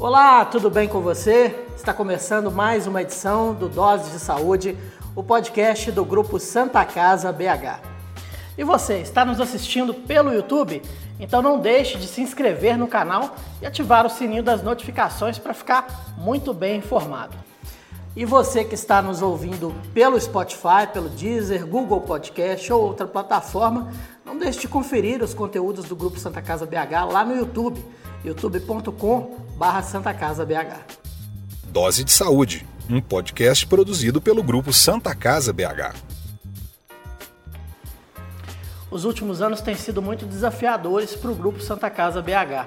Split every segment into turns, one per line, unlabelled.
Olá, tudo bem com você? Está começando mais uma edição do Dose de Saúde, o podcast do grupo Santa Casa BH. E você, está nos assistindo pelo YouTube? Então não deixe de se inscrever no canal e ativar o sininho das notificações para ficar muito bem informado. E você que está nos ouvindo pelo Spotify, pelo Deezer, Google Podcast ou outra plataforma, não deixe de conferir os conteúdos do Grupo Santa Casa BH lá no YouTube, youtube.com.br Santa Casa BH.
Dose de Saúde, um podcast produzido pelo Grupo Santa Casa BH.
Os últimos anos têm sido muito desafiadores para o Grupo Santa Casa BH.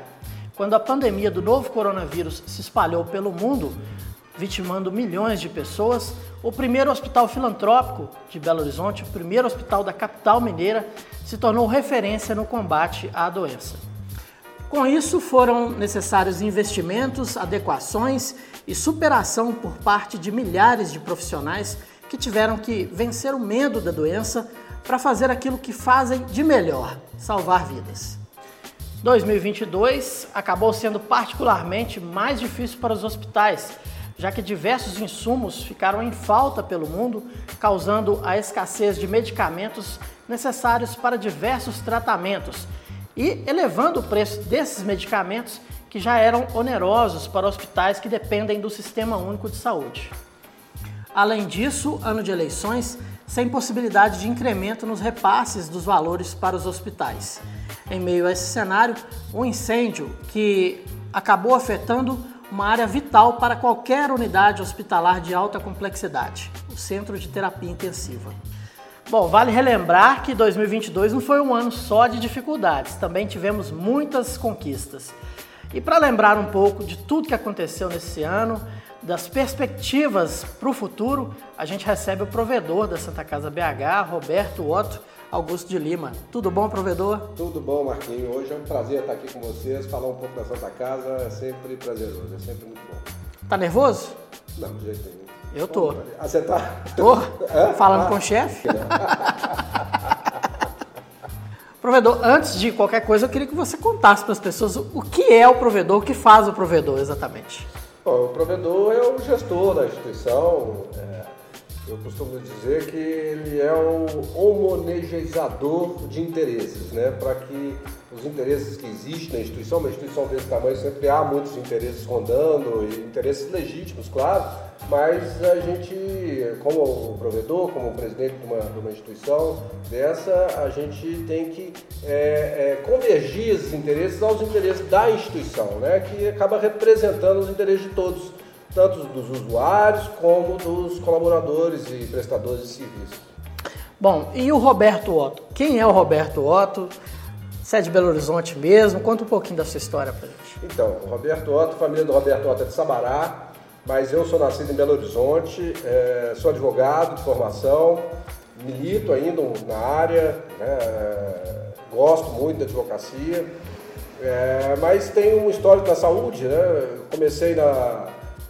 Quando a pandemia do novo coronavírus se espalhou pelo mundo, vitimando milhões de pessoas, o primeiro hospital filantrópico de Belo Horizonte, o primeiro hospital da capital mineira, se tornou referência no combate à doença. Com isso, foram necessários investimentos, adequações e superação por parte de milhares de profissionais que tiveram que vencer o medo da doença para fazer aquilo que fazem de melhor: salvar vidas. 2022 acabou sendo particularmente mais difícil para os hospitais já que diversos insumos ficaram em falta pelo mundo, causando a escassez de medicamentos necessários para diversos tratamentos e elevando o preço desses medicamentos que já eram onerosos para hospitais que dependem do Sistema Único de Saúde. Além disso, ano de eleições, sem possibilidade de incremento nos repasses dos valores para os hospitais. Em meio a esse cenário, um incêndio que acabou afetando uma área vital para qualquer unidade hospitalar de alta complexidade, o Centro de Terapia Intensiva. Bom, vale relembrar que 2022 não foi um ano só de dificuldades, também tivemos muitas conquistas. E para lembrar um pouco de tudo que aconteceu nesse ano, das perspectivas para o futuro, a gente recebe o provedor da Santa Casa BH, Roberto Otto, Augusto de Lima. Tudo bom, provedor?
Tudo bom, Marquinhos. Hoje é um prazer estar aqui com vocês, falar um pouco da Santa Casa é sempre prazeroso, é sempre muito bom.
Tá nervoso?
Não, de jeito nenhum.
Eu tô.
Ah, você tá?
Tô. Falando ah. com o chefe. provedor, antes de qualquer coisa, eu queria que você contasse para as pessoas o que é o provedor, o que faz o provedor exatamente.
Bom, o provedor é o gestor da instituição, é eu costumo dizer que ele é o homogeneizador de interesses, né? para que os interesses que existem na instituição, uma instituição desse tamanho sempre há muitos interesses rondando, e interesses legítimos, claro, mas a gente, como provedor, como presidente de uma, de uma instituição dessa, a gente tem que é, é, convergir esses interesses aos interesses da instituição, né? que acaba representando os interesses de todos tanto dos usuários como dos colaboradores e prestadores de serviços.
Bom, e o Roberto Otto? Quem é o Roberto Otto? Você é de Belo Horizonte mesmo? Conta um pouquinho da sua história pra gente.
Então, o Roberto Otto, família do Roberto Otto é de Sabará, mas eu sou nascido em Belo Horizonte, é, sou advogado de formação, milito ainda na área, né, gosto muito da advocacia, é, mas tenho um histórico na saúde, né? Comecei na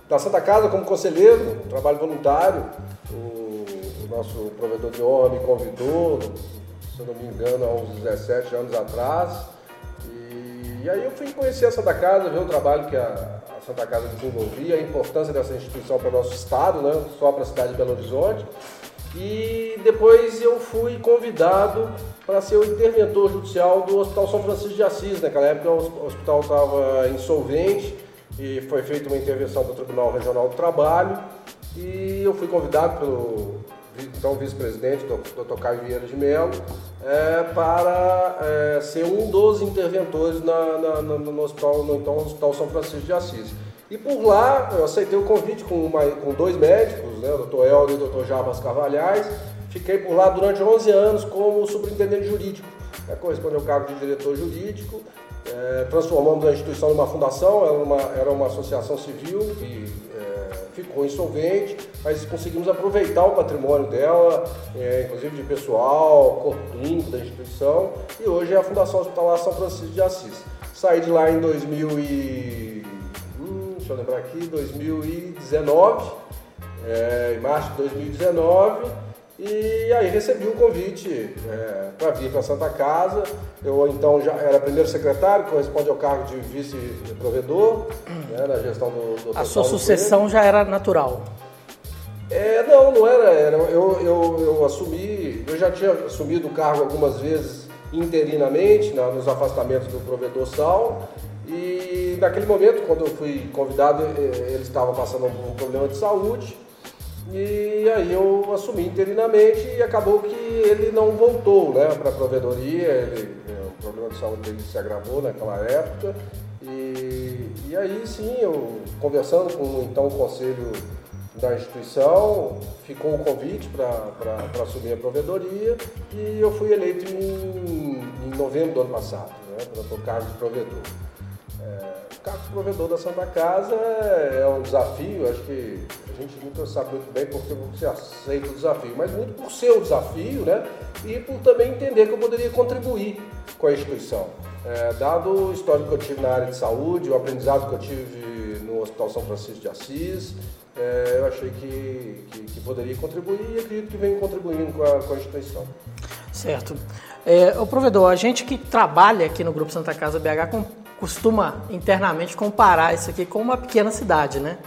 da Santa Casa como conselheiro, trabalho voluntário. O, o, nosso provedor de honra me convidou, se eu não me engano, há uns 17 anos atrás. E, e aí eu fui conhecer a Santa Casa, ver o trabalho que a Santa Casa desenvolvia, a importância dessa instituição para o nosso estado, né? só para a cidade de Belo Horizonte. E depois eu fui convidado para ser o interventor judicial do Hospital São Francisco de Assis. Naquela época o hospital estava insolvente e foi feita uma intervenção do Tribunal Regional do Trabalho e eu fui convidado pelo então vice-presidente, Dr. Caio Vieira de Mello, é, para é, ser um dos interventores na, na, na, no, hospital, no então Hospital São Francisco de Assis. E por lá eu aceitei o convite com, uma, com dois médicos, né, o Dr. Helder e o Dr. Jarbas Carvalhais. Fiquei por lá durante 11 anos como superintendente jurídico. É, correspondeu ao cargo de diretor jurídico é, transformamos a instituição numa fundação, era uma, era uma associação civil que ficou insolvente, mas conseguimos aproveitar o patrimônio dela, é, inclusive de pessoal, corpo clínico da instituição, e hoje é a Fundação Hospitalar São Francisco de Assis. Saí de lá em 2000 e... Hum, deixa eu lembrar aqui, 2019, é, em março de 2019, E aí recebi o um convite é, para vir para Santa Casa. Eu então já era primeiro secretário, corresponde ao cargo de vice-provedor né, na gestão do,
do A sua sucessão já era natural?
É, não, não era. era eu, eu, eu assumi, eu já tinha assumido o cargo algumas vezes interinamente na, nos afastamentos do provedor Sal. E naquele momento, quando eu fui convidado, ele estava passando um problema de saúde. E aí eu assumi interinamente e acabou que ele não voltou né, para a provedoria, ele, o problema de saúde dele se agravou naquela época. E, e aí sim, eu conversando com então o conselho da instituição, ficou o convite para assumir a provedoria e eu fui eleito em, em novembro do ano passado, né, para o cargo de provedor. É, o cargo de provedor da Santa Casa é um desafio, acho que a gente nunca sabe muito bem porque você aceita o desafio, mas muito por ser o desafio, né? E por também entender que eu poderia contribuir com a instituição. É, dado o histórico que eu tive na área de saúde, o aprendizado que eu tive no Hospital São Francisco de Assis, é, eu achei que, que, que, poderia contribuir e acredito que vem contribuindo com a, com a instituição.
Certo. É, o provedor, a gente que trabalha aqui no Grupo Santa Casa BH com, costuma internamente comparar isso aqui com uma pequena cidade, né?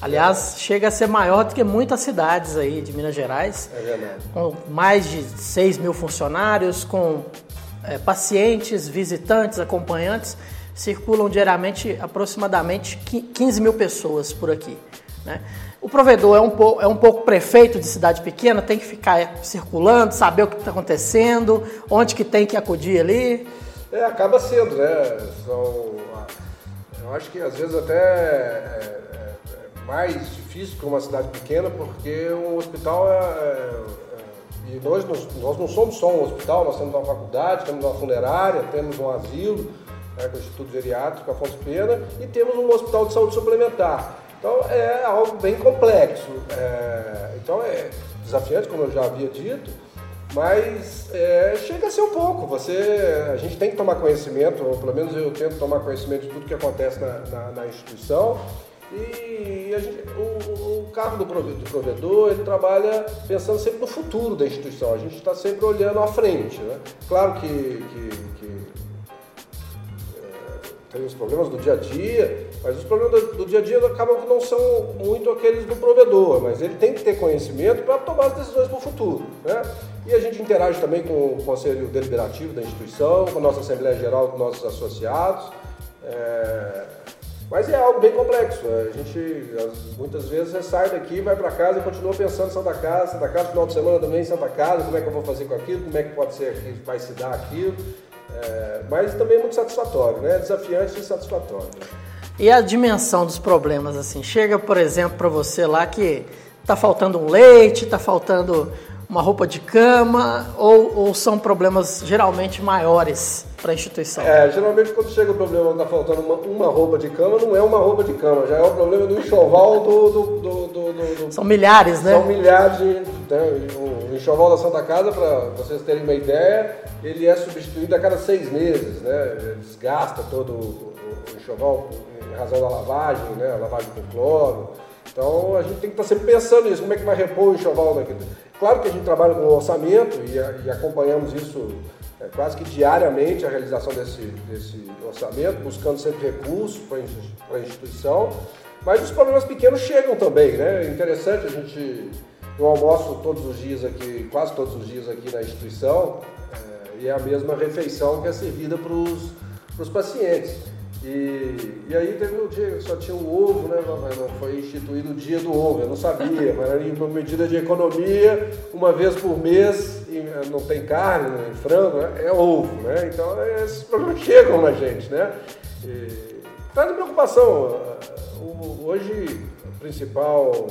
Aliás, chega a ser maior do que muitas cidades aí de Minas Gerais.
É verdade.
Com mais de 6 mil funcionários, com é, pacientes, visitantes, acompanhantes. Circulam diariamente aproximadamente 15 mil pessoas por aqui. Né? O provedor é um, pouco, é um pouco prefeito de cidade pequena, tem que ficar circulando, saber o que está acontecendo, onde que tem que acudir ali.
É, acaba sendo, né? São, eu acho que às vezes até é, é mais difícil que uma cidade pequena, porque um hospital é, é, é, e nós, nós não somos só um hospital, nós temos uma faculdade, temos uma funerária, temos um asilo, né, com o Instituto Geriátrico Afonso Pena, e temos um hospital de saúde suplementar. Então é algo bem complexo. É, então é desafiante, como eu já havia dito, mas é, chega a ser um pouco. Você, a gente tem que tomar conhecimento, ou pelo menos eu tento tomar conhecimento de tudo que acontece na, na, na instituição. E gente, o, o, cargo do provedor, do ele trabalha pensando sempre no futuro da instituição. A gente está sempre olhando à frente. Né? Claro que, que, que é, tem os problemas do dia a dia, mas os problemas do, dia a dia acabam que não são muito aqueles do provedor, mas ele tem que ter conhecimento para tomar as decisões para o futuro. Né? E a gente interage também com o Conselho Deliberativo da instituição, com a nossa Assembleia Geral, com nossos associados. É... Mas é algo bem complexo. A gente muitas vezes sai daqui, vai para casa e continua pensando em Santa Casa, Santa Casa, final de semana também em Santa Casa, como é que eu vou fazer com aquilo, como é que pode ser aqui, vai se dar aquilo. É... Mas também é muito satisfatório, né? Desafiante e satisfatório.
E a dimensão dos problemas, assim, chega, por exemplo, para você lá que está faltando um leite, está faltando uma roupa de cama, ou, ou são problemas geralmente maiores para a instituição?
É, geralmente quando chega o problema está faltando uma, uma, roupa de cama, não é uma roupa de cama, já é o problema do enxoval do... do, do, do,
do são milhares, né?
São milhares de... Né, o enxoval da Santa Casa, para vocês terem uma ideia, ele é substituído a cada seis meses, né? Desgasta todo o, o enxoval em razão da lavagem, né? A lavagem com cloro. Então a gente tem que estar tá sempre pensando nisso, como é que vai repor o enxoval daqui. Claro que a gente trabalha com orçamento e, e acompanhamos isso é, quase que diariamente, a realização desse, desse orçamento, buscando sempre recursos para a instituição. Mas os problemas pequenos chegam também, né? É interessante a gente. Eu almoço todos os dias aqui, quase todos os dias aqui na instituição, é, e é a mesma refeição que é servida para os pacientes. E, e aí teve um dia que só tinha um ovo, né? Foi instituído o dia do ovo, eu não sabia, mas era uma medida de economia, uma vez por mês, eh, não tem carne, não tem frango, né? é ovo, né? Então esses problemas chegam na gente, né? E, traz preocupação. Hoje, o principal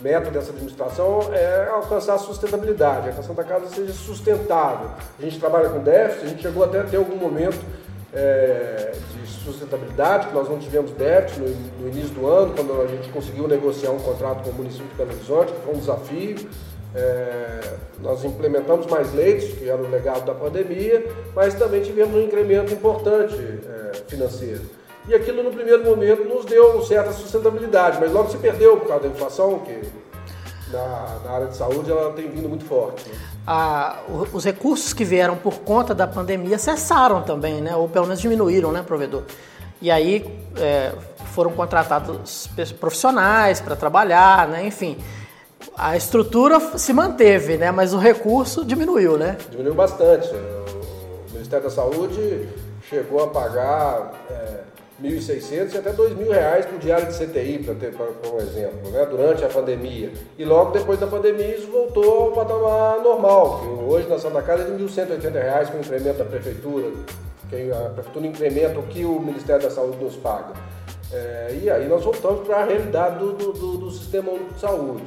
método dessa administração é alcançar a sustentabilidade, é que a Santa Casa seja sustentável. A gente trabalha com déficit, a gente chegou até a ter algum momento é, de sustentabilidade, que nós não tivemos déficit no, no, início do ano, quando a gente conseguiu negociar um contrato com o município de Belo Horizonte, que foi um desafio. É, nós implementamos mais leitos, que era o legado da pandemia, mas também tivemos um incremento importante é, financeiro. E aquilo no primeiro momento nos deu certa sustentabilidade, mas logo se perdeu por causa da inflação, que na, na área de saúde ela tem vindo muito forte. Né?
Ah, os recursos que vieram por conta da pandemia cessaram também, né? ou pelo menos diminuíram, né, provedor? E aí é, foram contratados profissionais para trabalhar, né? enfim. A estrutura se manteve, né? mas o recurso diminuiu, né?
Diminuiu bastante. O Ministério da Saúde chegou a pagar é, 1.600 e até 2.000 reais por diário de CTI, para ter um exemplo, né? durante a pandemia. E logo depois da pandemia isso voltou ao patamar normal, que hoje na Santa Casa é de 1.180 reais com o incremento da prefeitura, que a prefeitura incrementa o que o Ministério da Saúde nos paga. É, e aí nós voltamos para a realidade do, do, do, Sistema Único de Saúde,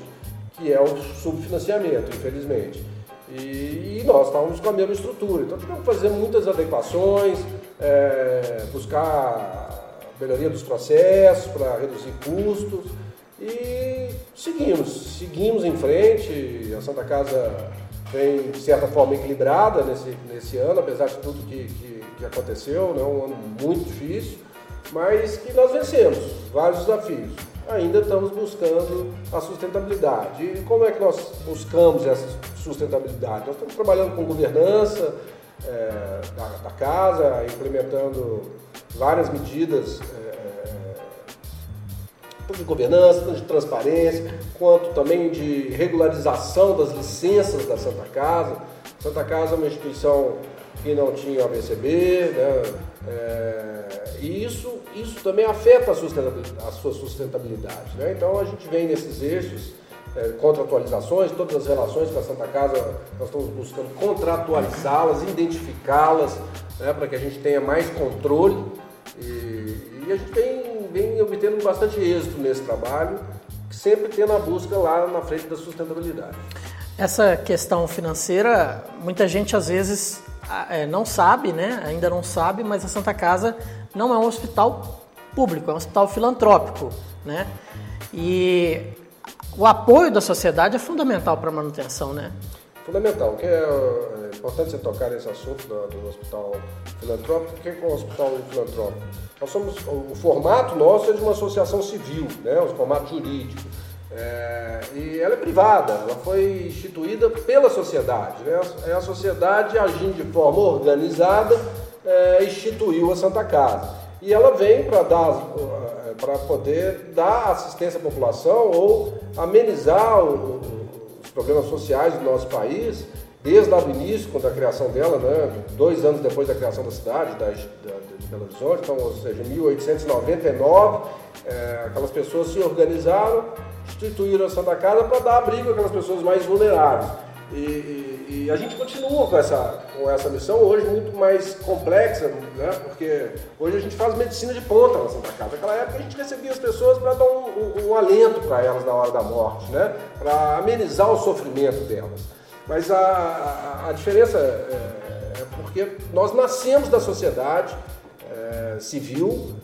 que é o subfinanciamento, infelizmente. E, e nós estávamos com a mesma estrutura. Então tivemos que fazer muitas adequações, é, buscar melhoria dos processos para reduzir custos e seguimos, seguimos em frente. A Santa Casa vem, de certa forma, equilibrada nesse, nesse ano, apesar de tudo que, que, que aconteceu, né? um ano muito difícil mas que nós vencemos vários desafios. Ainda estamos buscando a sustentabilidade. E como é que nós buscamos essa sustentabilidade? Nós estamos trabalhando com governança é, da, da, casa, implementando várias medidas, é, é, tanto de governança, tanto de transparência, quanto também de regularização das licenças da Santa Casa. Santa Casa é uma instituição que não tinha ABCB, né? É, e isso, isso também afeta a, sustentabilidade, a sua sustentabilidade. Né? Então a gente vem nesses eixos, é, contratualizações, todas as relações com a Santa Casa, nós estamos buscando contratualizá-las, identificá-las, né, para que a gente tenha mais controle. E, e a gente vem, vem obtendo bastante êxito nesse trabalho, sempre tendo a busca lá na frente da sustentabilidade.
Essa questão financeira, muita gente às vezes é, não sabe, né? ainda não sabe, mas a Santa Casa não é um hospital público, é um hospital filantrópico. Né? E o apoio da sociedade é fundamental para a manutenção, né?
Fundamental, que é, é, importante você tocar nesse assunto do, hospital filantrópico. O que é, um hospital filantrópico? Nós somos, o formato nosso é de uma associação civil, né? o formato jurídico. É, e ela é privada, ela foi instituída pela sociedade. Né? É a sociedade agindo de forma organizada, é, instituiu a Santa Casa. E ela vem para dar para poder dar assistência à população ou amenizar o, os problemas sociais do nosso país, desde o início, quando a criação dela, né, dois anos depois da criação da cidade, da, da, de Belo Horizonte, então, ou seja, 1899, é, aquelas pessoas se organizaram instituíram a Santa Casa para dar abrigo àquelas pessoas mais vulneráveis. E, e, e, a gente continua com essa, com essa missão hoje muito mais complexa, né? porque hoje a gente faz medicina de ponta na Santa Casa. Naquela época a gente recebia as pessoas para dar um, um, um alento para elas na hora da morte, né? para amenizar o sofrimento delas. Mas a, a, a diferença é, é, porque nós nascemos da sociedade é, civil,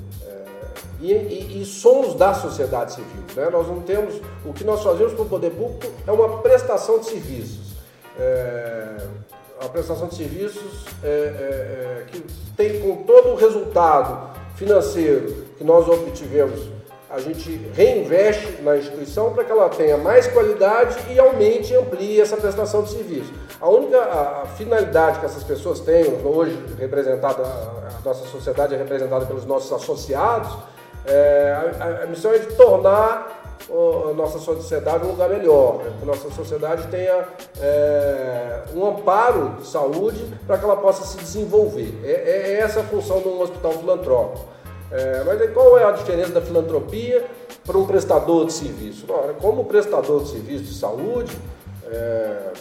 e, e, e, somos da sociedade civil. Né? Nós não temos. O que nós fazemos para o poder público é uma prestação de serviços. É, a prestação de serviços é, é, é, que tem com todo o resultado financeiro que nós obtivemos, a gente reinveste na instituição para que ela tenha mais qualidade e aumente e amplie essa prestação de serviço. A única a, a finalidade que essas pessoas têm, hoje representada, a nossa sociedade é representada pelos nossos associados, é, a, a, missão é de tornar a nossa sociedade um lugar melhor, né? que a nossa sociedade tenha é, um amparo de saúde para que ela possa se desenvolver. É, é, é essa a função de um hospital filantrópico. É, mas qual é a diferença da filantropia para um prestador de serviço? Como prestador de serviço de saúde, é,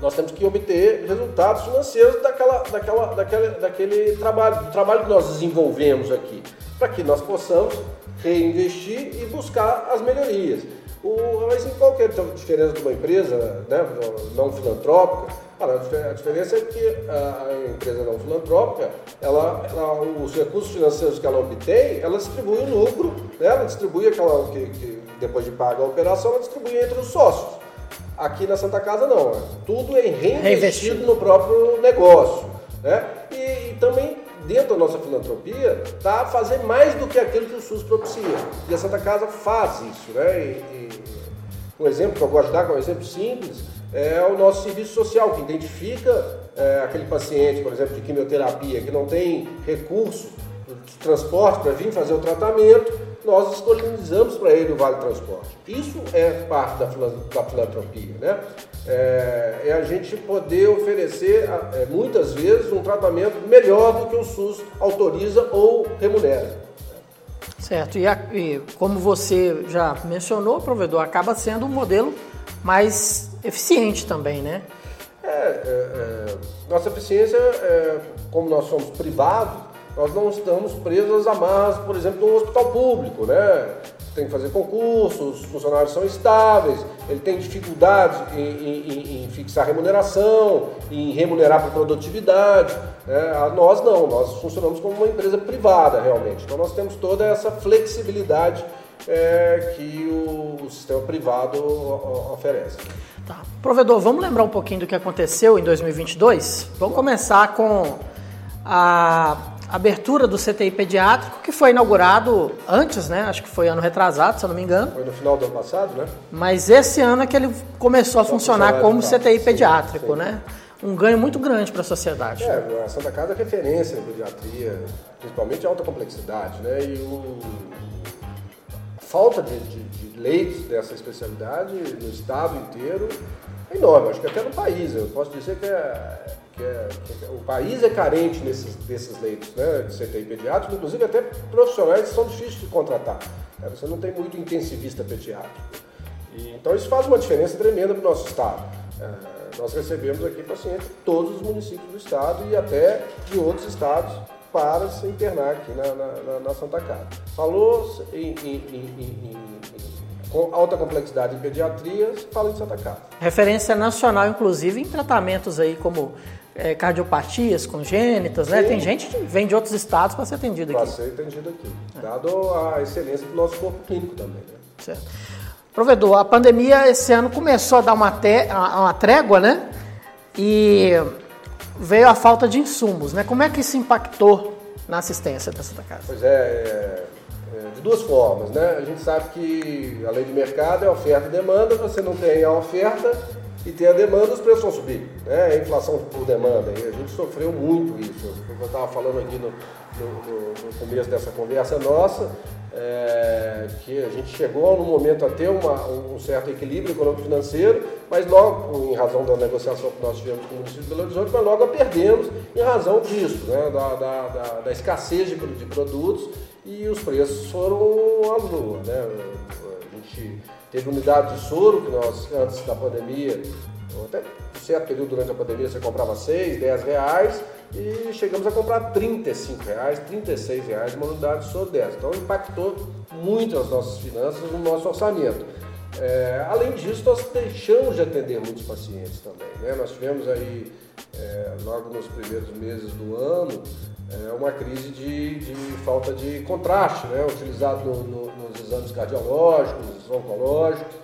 nós temos que obter resultados financeiros daquela, daquela, daquela, daquele trabalho, do trabalho que nós desenvolvemos aqui para que nós possamos reinvestir e buscar as melhorias. O, mas qual que é a diferença de uma empresa né, não filantrópica? a diferença é que a empresa não filantrópica, ela, ela, os recursos financeiros que ela obtém, ela distribui o lucro, né, ela distribui aquela que, que depois de pagar a operação, ela distribui entre os sócios. Aqui na Santa Casa não, é tudo é reinvestido, reinvestido. no próprio negócio. Né? E, e também dentro da nossa filantropia, tá? fazer mais do que aquilo que o SUS propicia. E a Santa Casa faz isso, né? E, e, Um exemplo que eu gosto de dar, que é um exemplo simples, é o nosso serviço social, que identifica é, aquele paciente, por exemplo, de quimioterapia, que não tem recurso de transporte para vir fazer o tratamento, nós disponibilizamos para ele o Vale Transporte. Isso é parte da, da filantropia, né? É, é, a gente poder oferecer, é, muitas vezes, um tratamento melhor do que o SUS autoriza ou remunera.
Certo, e, a, e como você já mencionou, provedor, acaba sendo um modelo mais eficiente também, né?
É, é, é nossa eficiência, é, como nós somos privados, nós não estamos presos a mais, por exemplo, de um hospital público, né? Tem que fazer concursos, os funcionários são estáveis, ele tem dificuldades em, em, em fixar remuneração, em remunerar por produtividade. Né? Nós não, nós funcionamos como uma empresa privada realmente. Então nós temos toda essa flexibilidade é, que o, o, sistema privado oferece.
Tá. Provedor, vamos lembrar um pouquinho do que aconteceu em 2022? Vamos começar com a abertura do CTI pediátrico, que foi inaugurado antes, né? Acho que foi ano retrasado, se eu não me engano.
Foi no final do ano passado, né?
Mas esse ano é que ele começou a Só funcionar como CTI pediátrico, sim, sim. né? Um ganho muito grande para a sociedade.
É, a Santa Casa é referência em pediatria, principalmente alta complexidade, né? E o... a falta de, de, de leitos dessa especialidade no estado inteiro enorme, acho que até no país. Eu posso dizer que é que, é, que é, o país é carente nesses, desses leitos né, de CTI pediátrico, inclusive até profissionais são difíceis de contratar. Né, você não tem muito intensivista pediátrico. E, então isso faz uma diferença tremenda para o nosso estado. É, nós recebemos aqui pacientes de todos os municípios do estado e até de outros estados para se internar aqui na, na, na Santa Casa. Falou em, em, em, com alta complexidade em pediatria, fala em Santa Casa.
Referência nacional, inclusive, em tratamentos aí como é, cardiopatias congênitas, né? Tem gente que vem de outros estados para ser atendido aqui.
Para ser atendido aqui, dado a excelência do nosso corpo clínico também. Né?
Certo. Provedor, a pandemia esse ano começou a dar uma, te, uma trégua, né? E veio a falta de insumos, né? Como é que isso impactou na assistência da Santa Casa?
Pois é, é, de duas formas, né? A gente sabe que a lei de mercado é oferta e demanda, você não tem a oferta, e tem a demanda, os preços vão subir. Né? A inflação por demanda. E a gente sofreu muito isso. Eu estava falando aqui no, no, no, começo dessa conversa nossa, é, que a gente chegou no momento a ter uma, um certo equilíbrio econômico-financeiro, mas logo, em razão da negociação que nós tivemos com o município de Belo Horizonte, mas logo a perdemos em razão disso, né? da, da, da, da escassez de, de produtos e os preços foram à lua. Né? A gente Teve unidade de soro, que nós, antes da pandemia, até certo período durante a pandemia, você comprava 6, 10 reais e chegamos a comprar 35 reais, 36 reais uma unidade de soro dessa. Então impactou muito as nossas finanças, o nosso orçamento. É, além disso, nós deixamos de atender muitos pacientes também. Né? Nós tivemos aí, é, logo nos primeiros meses do ano, é, uma crise de, de, falta de contraste, né? utilizado no, no, nos exames cardiológicos, oncológicos.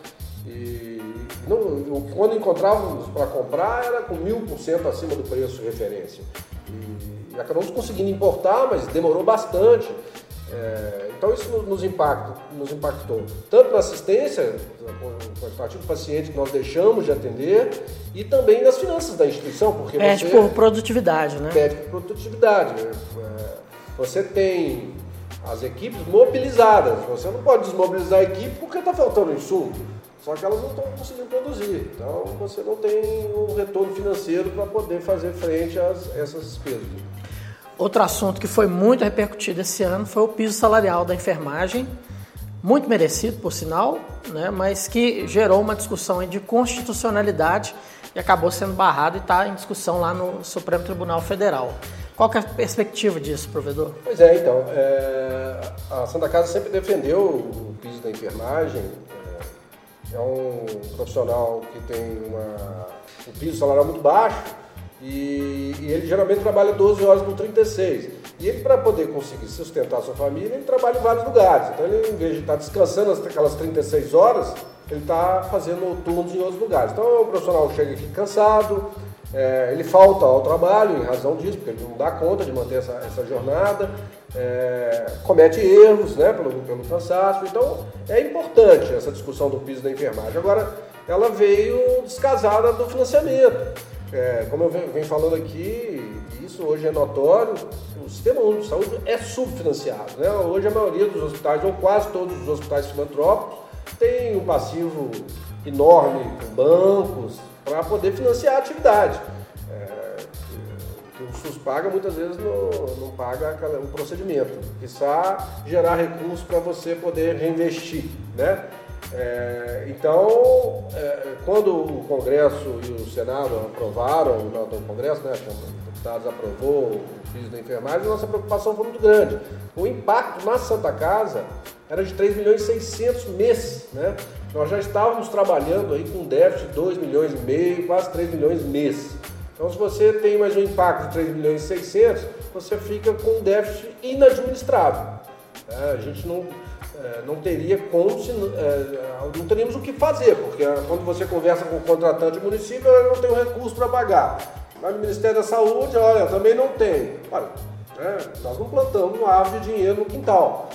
E não, quando encontrávamos para comprar, era com mil por cento acima do preço referência. E acabamos conseguindo importar, mas demorou bastante. É, então isso nos, impacta, nos impactou, tanto na assistência, quantitativo de paciente que nós deixamos de atender, e também nas finanças da instituição, porque
pede por produtividade, né?
Pede por produtividade. É, você tem as equipes mobilizadas, você não pode desmobilizar a equipe porque está faltando insumo, só que elas não estão conseguindo produzir, então você não tem o um retorno financeiro para poder fazer frente a essas despesas.
Outro assunto que foi muito repercutido esse ano foi o piso salarial da enfermagem, muito merecido, por sinal, né, mas que gerou uma discussão de constitucionalidade e acabou sendo barrado e está em discussão lá no Supremo Tribunal Federal. Qual é a perspectiva disso, provedor?
Pois é, então, é, a Santa Casa sempre defendeu o piso da enfermagem. É, é um profissional que tem uma, um piso salarial muito baixo, e, e, ele geralmente trabalha 12 horas por 36. E ele, para poder conseguir sustentar sua família, ele trabalha em vários lugares. Então, ele, em vez de estar descansando aquelas 36 horas, ele está fazendo turnos em outros lugares. Então, o profissional chega aqui cansado, É, ele falta ao trabalho em razão disso, porque ele não dá conta de manter essa, essa jornada, é, comete erros né, pelo, pelo cansaço. Então é importante essa discussão do piso da enfermagem. Agora, ela veio descasada do financiamento. É, como eu venho falando aqui, isso hoje é notório, o sistema único de saúde é subfinanciado. Né? Hoje a maioria dos hospitais, ou quase todos os hospitais filantrópicos, tem um passivo enorme com bancos para poder financiar a atividade. É, que, o SUS paga, muitas vezes não, não paga o procedimento. Precisa gerar recursos para você poder reinvestir. Né? É, então, é, quando o Congresso e o Senado aprovaram, o Congresso, né, a deputados aprovou o piso da enfermagem, nossa preocupação foi muito grande. O impacto na Santa Casa era de 3 milhões e 600 mês, né? Nós já estávamos trabalhando aí com déficit de 2 milhões e meio, quase 3 milhões mês. Então, se você tem mais um impacto de 3 milhões e 600, você fica com um déficit inadministrável. É, a gente não, não teria como, se, é, não teríamos o que fazer, porque quando você conversa com o contratante do município, eu não tenho recurso para pagar. Mas no Ministério da Saúde, olha, também não tem. Olha, né, nós não plantamos uma árvore de dinheiro no quintal.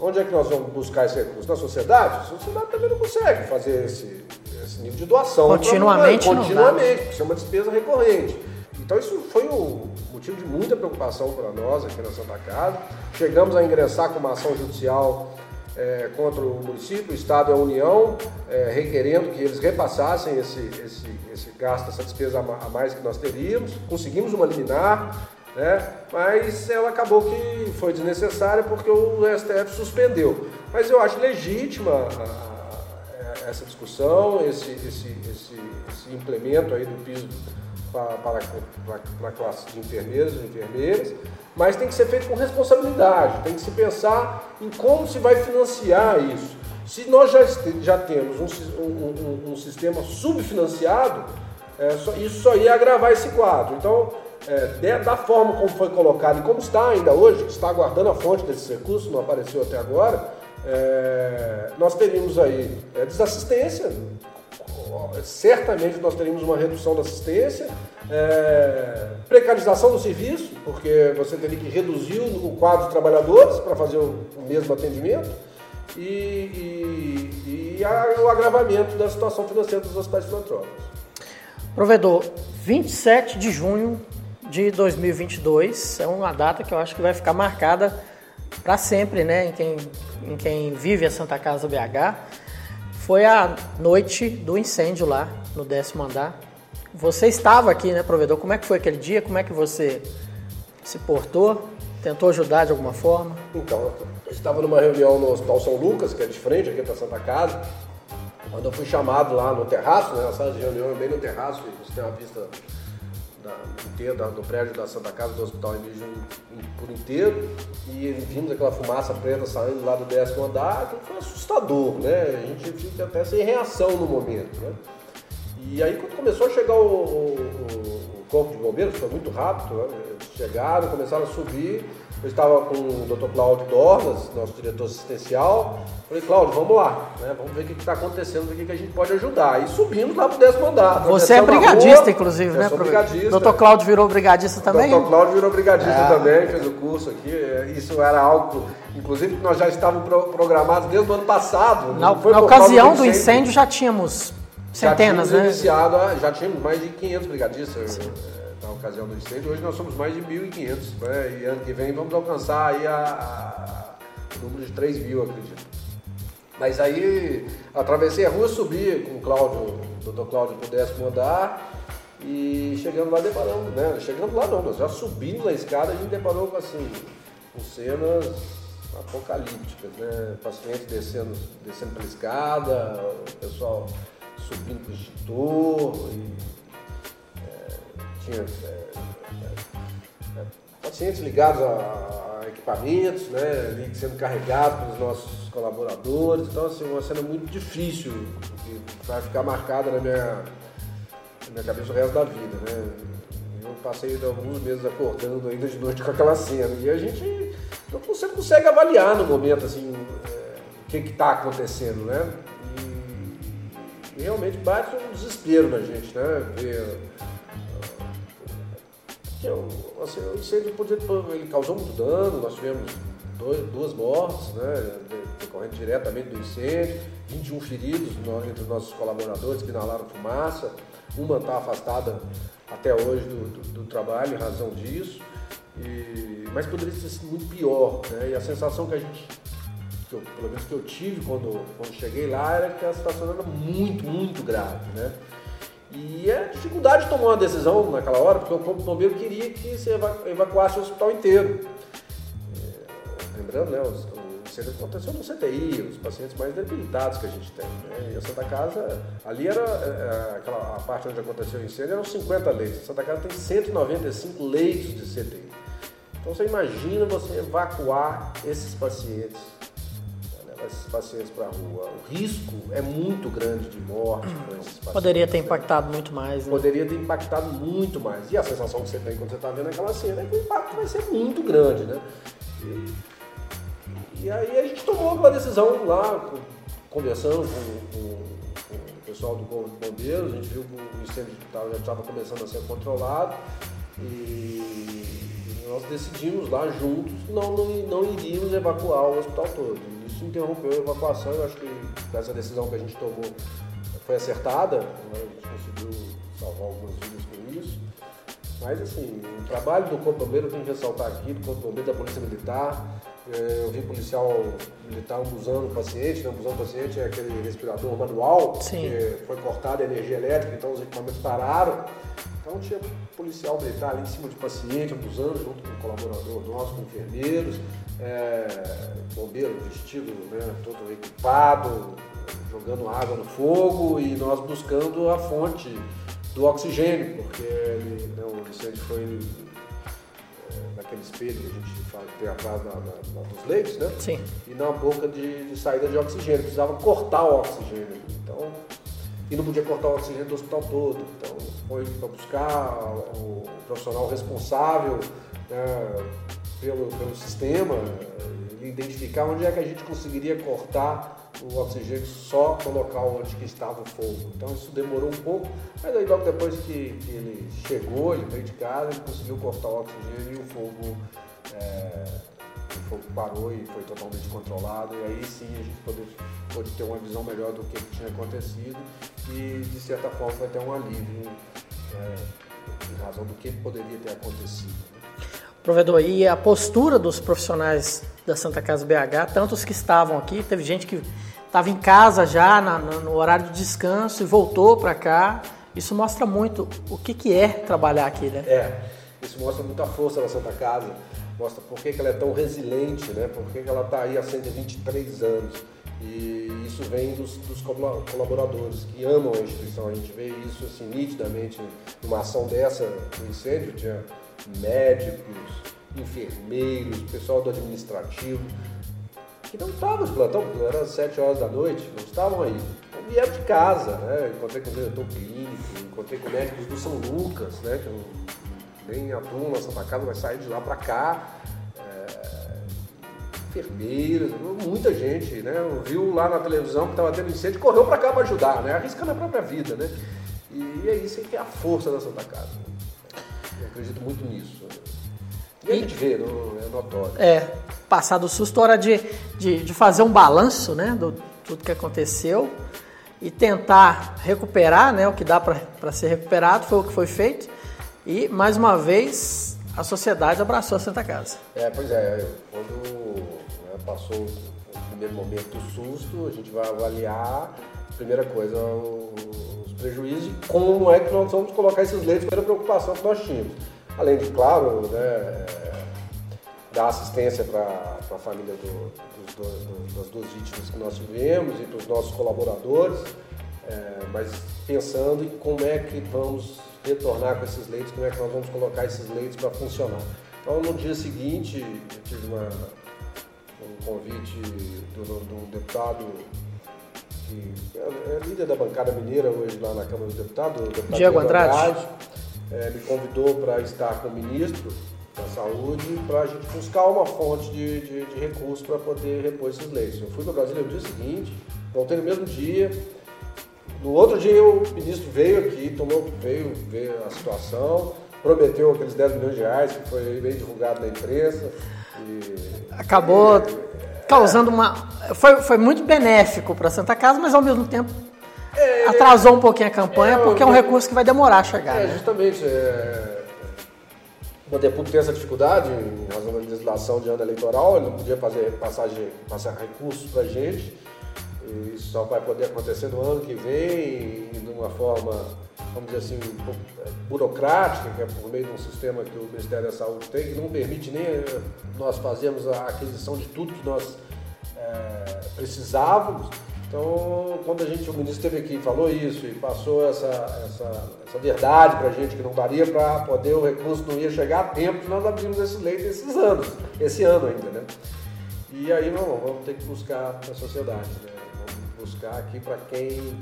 Onde é que nós vamos buscar esse recurso? Na sociedade? A sociedade também não consegue fazer esse, esse nível de doação.
Continuamente,
não, Continuamente, porque isso é uma despesa recorrente. Então isso foi um motivo de muita preocupação para nós aqui na Santa Casa. Chegamos a ingressar com uma ação judicial é, contra o município, o Estado e a União, é, requerendo que eles repassassem esse, esse, esse gasto, essa despesa a mais que nós teríamos. Conseguimos uma liminar, né? mas ela acabou que foi desnecessária porque o STF suspendeu. Mas eu acho legítima a, a, essa discussão, esse, esse, esse, esse implemento aí do piso para, para, para a classe de enfermeiros e enfermeiras mas tem que ser feito com responsabilidade, tem que se pensar em como se vai financiar isso. Se nós já, já temos um, um, um, sistema subfinanciado, é, só, isso só ia agravar esse quadro. Então, é, da forma como foi colocado e como está ainda hoje, que está aguardando a fonte desses recursos, não apareceu até agora, é, nós teríamos aí é, desassistência, certamente nós teríamos uma redução da assistência, é, precarização do serviço, porque você teria que reduzir o quadro de trabalhadores para fazer o, mesmo atendimento, e, e, e a, o agravamento da situação financeira dos hospitais filantrópicos.
Provedor, 27 de junho de 2022 é uma data que eu acho que vai ficar marcada para sempre, né, em quem, em quem vive a Santa Casa BH. Foi a noite do incêndio lá no décimo andar. Você estava aqui, né, provedor? Como é que foi aquele dia? Como é que você se portou? Tentou ajudar de alguma forma?
Então, eu estava numa reunião no Hospital São Lucas, que é de frente aqui para Santa Casa, quando eu fui chamado lá no terraço, né, a sala de reunião é bem no terraço, você tem uma vista da, inteira do prédio da Santa Casa do Hospital Emílio por inteiro, e vimos aquela fumaça preta saindo lá do décimo andar, foi assustador, né? A gente fica até sem reação no momento, né? E aí quando começou a chegar o, o, o corpo de bombeiros, foi muito rápido, né? chegaram, começaram a subir. Eu estava com o Dr. Cláudio Dornas, nosso diretor assistencial. Falei, Cláudio, vamos lá, né? vamos ver o que está acontecendo, o que a gente pode ajudar. E subimos lá para o décimo andar.
Você é brigadista, rua, inclusive, né? Sou brigadista. Dr. Cláudio virou brigadista também?
Dr. Cláudio virou brigadista é. também, fez o curso aqui. Isso era algo, inclusive, que nós já estávamos programados desde o ano passado.
Na, na ocasião do incêndio, incêndio já tínhamos Centenas,
já né? Iniciado, já tínhamos mais de 500 brigadistas é, na ocasião do incêndio. Hoje nós somos mais de 1.500. Né? E ano que vem vamos alcançar aí a, a, o número de 3 mil, acredito. Mas aí atravessei a rua, subi com o Cláudio, o Dr. Cláudio pro décimo andar e chegando lá deparamos, né? Chegando lá não, nós já subimos a escada a gente deparou com assim, com cenas apocalípticas, né? Pacientes descendo, descendo pela escada, o pessoal subindo o extintor, e, tinha é, é, pacientes ligados a, a, equipamentos, né, sendo carregados pelos nossos colaboradores. Então, assim, uma cena muito difícil, que vai ficar marcada na minha, na minha cabeça o resto da vida. Né? Eu passei alguns meses acordando ainda de noite com aquela cena. E a gente não consegue, avaliar no momento assim, é, o que está acontecendo, né? E realmente bate um desespero na gente, né? Ver porque assim, o incêndio podia, ele causou muito dano, nós tivemos dois, duas mortes, né, decorrente diretamente do incêndio, 21 feridos entre os nossos colaboradores que inalaram fumaça, uma está afastada até hoje do, do, do, trabalho em razão disso, e, mas poderia ter sido muito pior, né, e a sensação que a gente, que eu, pelo menos que eu tive quando, quando cheguei lá, era que a situação era muito, muito grave, né, e a dificuldade de tomar uma decisão naquela hora, porque o Corpo Bombeiro queria que se evacuasse o hospital inteiro. É, lembrando, né, o incêndio aconteceu no CTI, os pacientes mais debilitados que a gente tem. Né? E a Santa Casa, ali era é, aquela a parte onde aconteceu o incêndio, eram 50 leitos. A Santa Casa tem 195 leitos de CTI. Então você imagina você evacuar esses pacientes esses pacientes para a rua. O risco é muito grande de morte com esses pacientes.
Poderia ter impactado muito mais. Né?
Poderia ter impactado muito mais. E a sensação que você tem quando você está vendo aquela cena é que o impacto vai ser muito grande, né? E, e aí a gente tomou uma decisão lá, conversando com, com, com o pessoal do Corpo de Bombeiros, a gente viu que o incêndio já estava começando a ser controlado e nós decidimos lá juntos não, não, não iríamos evacuar o hospital todo isso interrompeu a evacuação. Eu acho que essa decisão que a gente tomou foi acertada, né? a gente conseguiu salvar algumas vidas com isso. Mas, assim, o trabalho do Corpo Bombeiro, eu tenho que ressaltar aqui, do Corpo Bombeiro, da Polícia Militar. É, eu vi policial militar usando o paciente, né? Usando o paciente é aquele respirador manual, Sim. que foi cortada a energia elétrica, então os equipamentos pararam. Então tinha policial militar ali em cima de paciente, abusando, junto com um colaborador nosso, com enfermeiros é, bombeiro vestido, né, todo equipado, jogando água no fogo e nós buscando a fonte do oxigênio, porque ele, né, o incêndio foi é, naquele espelho que a gente fala, tem atrás da, da, dos leitos, né?
Sim.
E na boca de, de, saída de oxigênio, precisava cortar o oxigênio. Então, e não podia cortar o oxigênio do hospital todo. Então, foi para buscar o profissional responsável. Né, pelo, pelo sistema identificar onde é que a gente conseguiria cortar o oxigênio só no local onde estava o fogo. Então isso demorou um pouco, mas aí logo depois que, que ele chegou, ele veio de casa, ele conseguiu cortar o oxigênio e o fogo, é, o fogo parou e foi totalmente controlado. E aí sim a gente pôde, pôde ter uma visão melhor do que tinha acontecido e de certa forma vai ter um alívio é, em razão do que poderia ter acontecido.
Provedor, e a postura dos profissionais da Santa Casa BH, tantos que estavam aqui, teve gente que estava em casa já na, no horário de descanso e voltou para cá. Isso mostra muito o que, que é trabalhar aqui, né?
É, isso mostra muita força da Santa Casa, mostra por que, que ela é tão resiliente, né? por que, que ela está aí há 123 anos. E isso vem dos, dos, colaboradores que amam a instituição. A gente vê isso assim, nitidamente numa ação dessa, no incêndio, tinha médicos, enfermeiros, pessoal do administrativo, que não estavam de plantão, era às 7 horas da noite, não estavam aí. Então vieram de casa, né? Encontrei com o diretor clínico, encontrei com médicos do São Lucas, né? Que nem atuam na Santa Casa, vai sair de lá para cá. É, enfermeiras, muita gente, né? Viu lá na televisão que estava tendo incêndio, correu para cá para ajudar, né? Arriscando a própria vida, né? E é isso que é a força da Santa Casa. Eu acredito muito nisso. E a gente vê, é notório.
É, passado o susto, hora de, de, de fazer um balanço né, do tudo que aconteceu e tentar recuperar né, o que dá para ser recuperado, foi o que foi feito. E, mais uma vez, a sociedade abraçou a Santa Casa.
É, pois é, quando né, passou o primeiro momento do susto, a gente vai avaliar, primeira coisa, os prejuízos e como é que nós vamos colocar esses leitos, que era a preocupação que nós tínhamos. Além de, claro, né, dar assistência para a família do, dos, das duas vítimas que nós tivemos e para os nossos colaboradores, é, mas pensando em como é que vamos retornar com esses leitos, como é que nós vamos colocar esses leitos para funcionar. Então, no dia seguinte, eu tive uma, um convite de um deputado que é, é líder da bancada mineira hoje lá na Câmara dos Deputados, o deputado
Diego Andrade. Andrade
é, me convidou para estar com o ministro da Saúde para a gente buscar uma fonte de, de, de recursos para poder repor esses leitos. Eu fui para Brasília no dia seguinte, voltei no mesmo dia. No outro dia o ministro veio aqui, tomou, veio ver a situação, prometeu aqueles 10 milhões de reais, que foi bem divulgado na imprensa. E...
Acabou causando uma. Foi, foi muito benéfico para a Santa Casa, mas ao mesmo tempo é, atrasou um pouquinho a campanha, é, porque é um recurso que vai demorar a chegar.
É,
né?
justamente. É, o Poder tem essa dificuldade em razão da legislação de ano eleitoral, ele não podia fazer passagem, passar recursos para a gente. E isso só vai poder acontecer no ano que vem, de uma forma, vamos dizer assim, é, burocrática, que é por meio de um sistema que o Ministério da Saúde tem, que não permite nem eh, nós fazermos a aquisição de tudo que nós é, precisávamos. Então, quando a gente, o ministro esteve aqui e falou isso e passou essa, essa, essa verdade para a gente que não daria para poder, o recurso não ia chegar a tempo, nós abrimos esse leito esses anos, esse ano ainda, né? E aí, vamos ter que buscar a sociedade, né? Buscar aqui para quem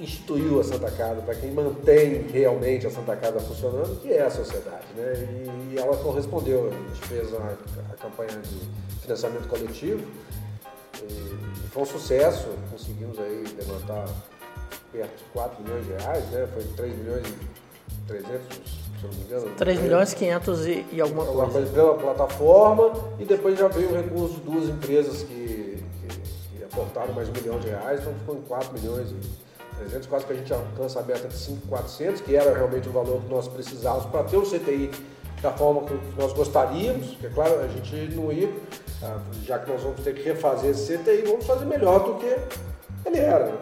instituiu a Santa Casa, para quem mantém realmente a Santa Casa funcionando, que é a sociedade, né? E, ela correspondeu, a gente fez a, a campanha de financiamento coletivo, e foi um sucesso, conseguimos aí levantar perto de 4 milhões de reais, né? Foi 3 milhões e 300, se não me engano.
3 milhões e 500 e, e alguma, alguma coisa.
coisa pela plataforma e depois já veio o recurso de duas empresas que aportaram mais um milhão de reais, então ficou em 4 milhões e 300, quase que a gente alcança a meta de 5,400, que era realmente o valor que nós precisávamos para ter o CTI da forma que nós gostaríamos, que é claro, a gente não ia Tá? Já que nós vamos ter que refazer esse CTI, vamos fazer melhor do que ele era.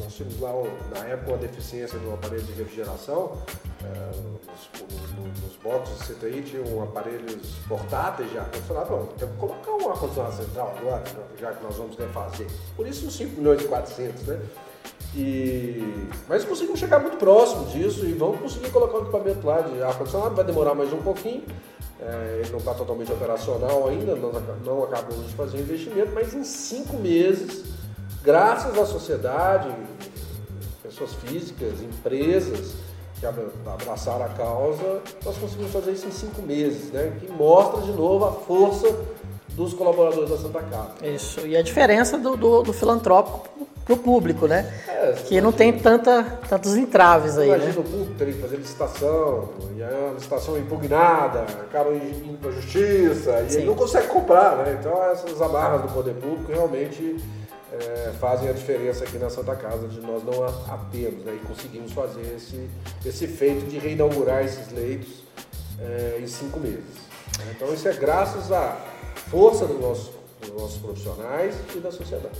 Nós tínhamos lá, na época, uma deficiência no aparelho de refrigeração. É, nos, nos boxes do CTI tinham aparelhos portáteis de ar-condicionado. Bom, temos que colocar um ar-condicionado central agora, já que nós vamos refazer. Por isso, os 5 milhões e 400, né? E... Mas conseguimos chegar muito próximo disso e vamos conseguir colocar um equipamento lá de ar-condicionado. Vai demorar mais um pouquinho, é, ele não está totalmente operacional ainda, nós não acabamos de fazer o investimento, mas em cinco meses, graças à sociedade, pessoas físicas, empresas que abraçaram a causa, nós conseguimos fazer isso em cinco meses, né? que mostra de novo a força dos colaboradores da Santa Casa.
Isso, e a diferença do, do, do filantrópico para o público, né? É, que não tem tanta, tantos entraves aí,
imagina
né?
o público ter que fazer licitação, e a licitação é impugnada, acaba indo para a justiça, e aí não consegue comprar, né? Então essas amarras do poder público realmente é, fazem a diferença aqui na Santa Casa, de nós não a, termos, né? E conseguimos fazer esse, esse feito de reinaugurar esses leitos é, em cinco meses. Né? Então isso é graças à força do nosso, dos nossos profissionais e da sociedade.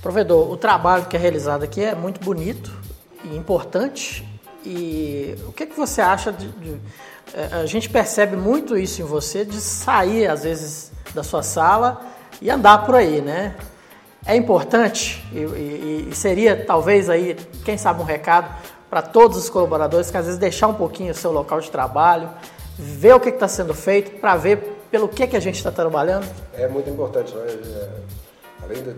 Provedor, o trabalho que é realizado aqui é muito bonito e importante. E o que, que você acha de, de, é, A gente percebe muito isso em você de sair, às vezes, da sua sala e andar por aí, né? É importante e, e, e seria talvez aí, quem sabe, um recado para todos os colaboradores que às vezes deixar um pouquinho o seu local de trabalho, ver o que está sendo feito, para ver pelo que, que a gente está trabalhando?
É muito importante, né? É, além de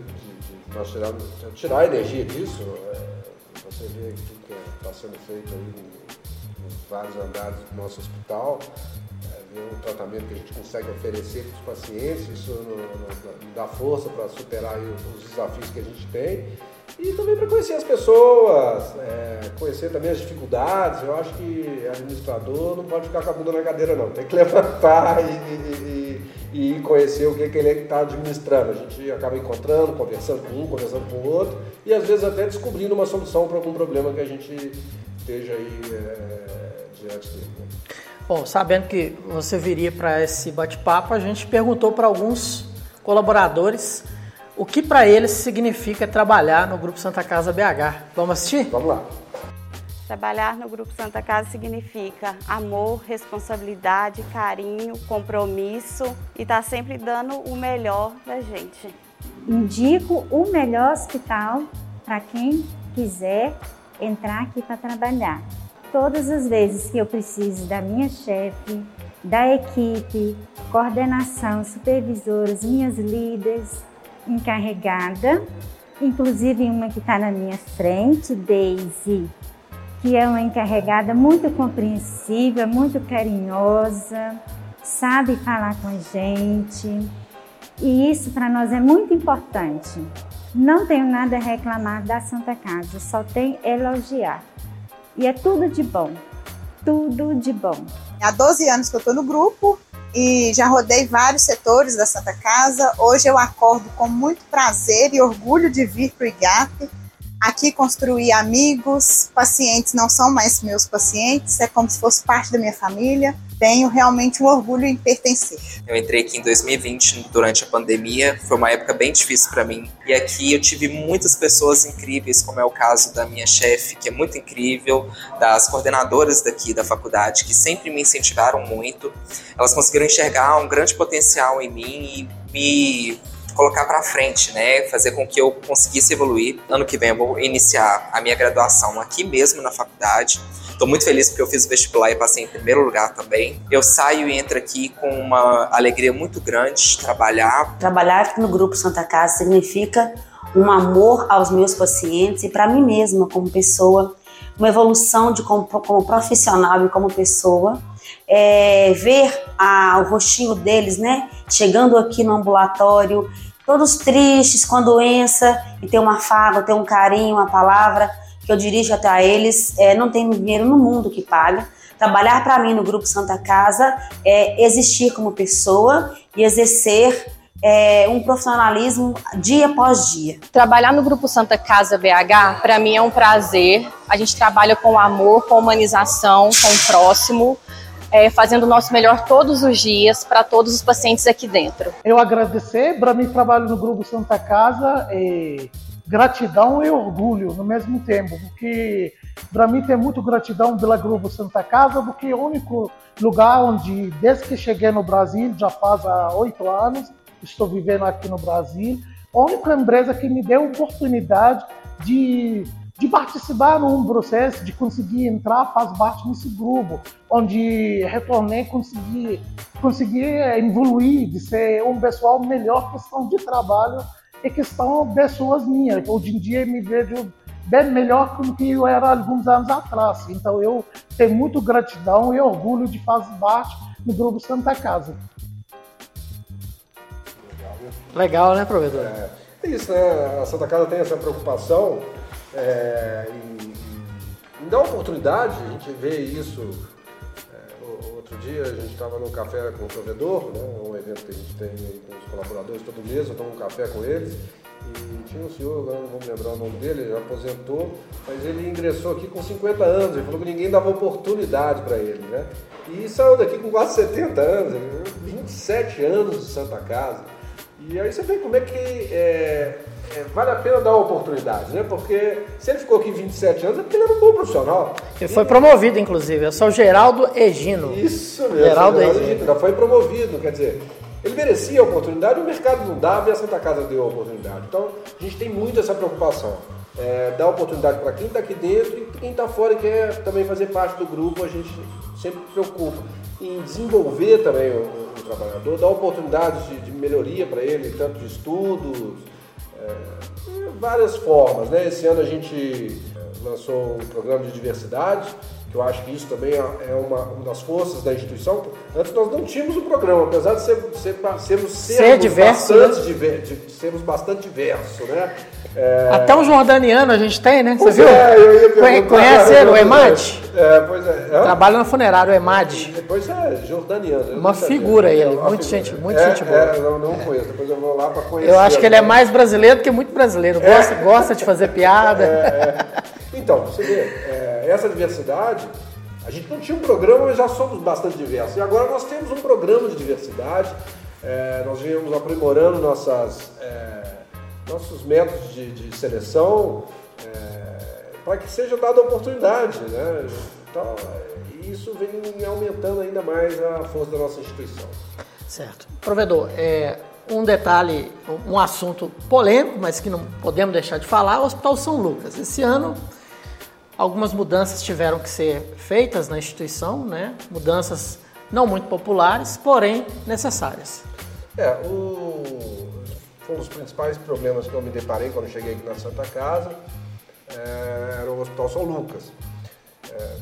nós tiramos, tirar a energia disso, é, você vê aqui que está sendo feito aí nos vários andares do nosso hospital, um tratamento que a gente consegue oferecer para os pacientes, isso dá força para superar os desafios que a gente tem. E também para conhecer as pessoas, é, conhecer também as dificuldades. Eu acho que administrador não pode ficar com a bunda na cadeira, não. Tem que levantar e, e e conhecer o que, que ele está administrando. A gente acaba encontrando, conversando com um, conversando com o outro e às vezes até descobrindo uma solução para algum problema que a gente esteja aí é, diante dele. Né?
Bom, sabendo que você viria para esse bate-papo, a gente perguntou para alguns colaboradores o que para eles significa trabalhar no Grupo Santa Casa BH. Vamos assistir?
Vamos lá.
Trabalhar no Grupo Santa Casa significa amor, responsabilidade, carinho, compromisso e estar tá sempre dando o melhor da gente.
Indico o melhor hospital para quem quiser entrar aqui para trabalhar. Todas as vezes que eu preciso da minha chefe, da equipe, coordenação, supervisoras, minhas líderes, encarregada, inclusive uma que está na minha frente, Daisy, que é uma encarregada muito compreensiva, muito carinhosa, sabe falar com a gente. E isso para nós é muito importante. Não tenho nada a reclamar da Santa Casa, só tem elogiar. E é tudo de bom. tudo de bom.
Há 12 anos que eu estou no grupo e já rodei vários setores da Santa Casa. Hoje eu acordo com muito prazer e orgulho de vir para o IGAP. Aqui construí amigos, pacientes não são mais meus pacientes, é como se fosse parte da minha família tenho realmente um orgulho em pertencer.
Eu entrei aqui em 2020 durante a pandemia, foi uma época bem difícil para mim. E aqui eu tive muitas pessoas incríveis, como é o caso da minha chefe, que é muito incrível, das coordenadoras daqui da faculdade, que sempre me incentivaram muito. Elas conseguiram enxergar um grande potencial em mim e me colocar para frente, né? Fazer com que eu conseguisse evoluir. Ano que vem eu vou iniciar a minha graduação aqui mesmo na faculdade. Estou muito feliz porque eu fiz o vestibular e passei em primeiro lugar também. Eu saio e entro aqui com uma alegria muito grande de trabalhar.
Trabalhar no Grupo Santa Casa significa um amor aos meus pacientes e para mim mesma como pessoa, uma evolução de como, como profissional e como pessoa. É, ver a, o rostinho deles, né, chegando aqui no ambulatório, todos tristes com a doença e ter uma fala, ter um carinho, uma palavra que eu dirijo até a eles, é, não tem dinheiro no mundo que paga. Trabalhar para mim no Grupo Santa Casa é existir como pessoa e exercer é, um profissionalismo dia após dia.
Trabalhar no Grupo Santa Casa BH, para mim é um prazer. A gente trabalha com amor, com humanização, com o próximo. É, fazendo o nosso melhor todos os dias para todos os pacientes aqui dentro.
Eu agradecer, para mim trabalho no Grupo Santa Casa, e gratidão e orgulho no mesmo tempo, porque para mim tem muito gratidão pela Grupo Santa Casa, porque é o único lugar onde, desde que cheguei no Brasil, já faz há oito anos, estou vivendo aqui no Brasil, a única empresa que me deu oportunidade de, de participar num processo, de conseguir entrar, faz parte nesse grupo, onde retornei, consegui, consegui evoluir, de ser um pessoal melhor questão de trabalho é questão pessoas minhas. Hoje em dia me vejo bem melhor do que eu era alguns anos atrás. Então eu tenho muito gratidão e orgulho de fazer parte do Grupo Santa Casa.
Legal, né, provedor?
É, é isso, né? A Santa Casa tem essa preocupação é, em, dar oportunidade, a gente vê isso Outro dia a gente estava num café com o provedor, né, um evento que a gente tem com os colaboradores todo mês, eu tomo um café com eles. E tinha um senhor, agora não vou me lembrar o nome dele, ele aposentou, mas ele ingressou aqui com 50 anos, ele falou que ninguém dava oportunidade para ele, né? E saiu daqui com quase 70 anos, 27 anos de Santa Casa. E aí você vê como é que é, é, vale a pena dar uma oportunidade, né? Porque se ele ficou aqui 27 anos, é porque ele era um bom profissional.
Ele foi promovido, inclusive. Eu sou o Geraldo Egino.
Isso mesmo. Geraldo, Geraldo Egino. Já foi promovido, quer dizer, ele merecia a oportunidade, o mercado não dava e a Santa Casa deu a oportunidade. Então, a gente tem muito essa preocupação. É, dar oportunidade para quem está aqui dentro e quem está fora e quer também fazer parte do grupo, a gente sempre preocupa em desenvolver também o, o trabalhador, dar oportunidades de, de melhoria para ele, tanto de estudos, é, várias formas. Né? Esse ano a gente é, lançou um programa de diversidade, que eu acho que isso também é, é uma, uma das forças da instituição. Antes nós não tínhamos um programa, apesar de ser, ser, sermos,
ser diverso,
bastante, né? diver, de, sermos bastante diverso, né?
É... Até um jordaniano a gente tem, né? Você viu? É, Conhece ele, o Emad? É, pois é. é. Trabalha na funerária, o Emad.
Depois é jordaniano.
Uma figura ele, muita gente, muita gente boa.
É, não, não conheço, depois eu vou lá para conhecer.
Eu acho que ele é mais brasileiro do que muito brasileiro. Gosta, gosta de fazer piada.
Então, você vê, essa diversidade, a gente não tinha um programa, mas já somos bastante diversos. E agora nós temos um programa de diversidade. nós viemos aprimorando nossas nossos métodos de, de seleção é, para que seja dada oportunidade. Né? Então, isso vem aumentando ainda mais a força da nossa instituição.
Certo. Provedor, é, um detalhe, um assunto polêmico, mas que não podemos deixar de falar, o Hospital São Lucas. Esse ano, algumas mudanças tiveram que ser feitas na instituição, né? mudanças não muito populares, porém necessárias.
É, o foi um dos principais problemas que eu me deparei quando cheguei aqui na Santa Casa, é, era o Hospital São Lucas. É,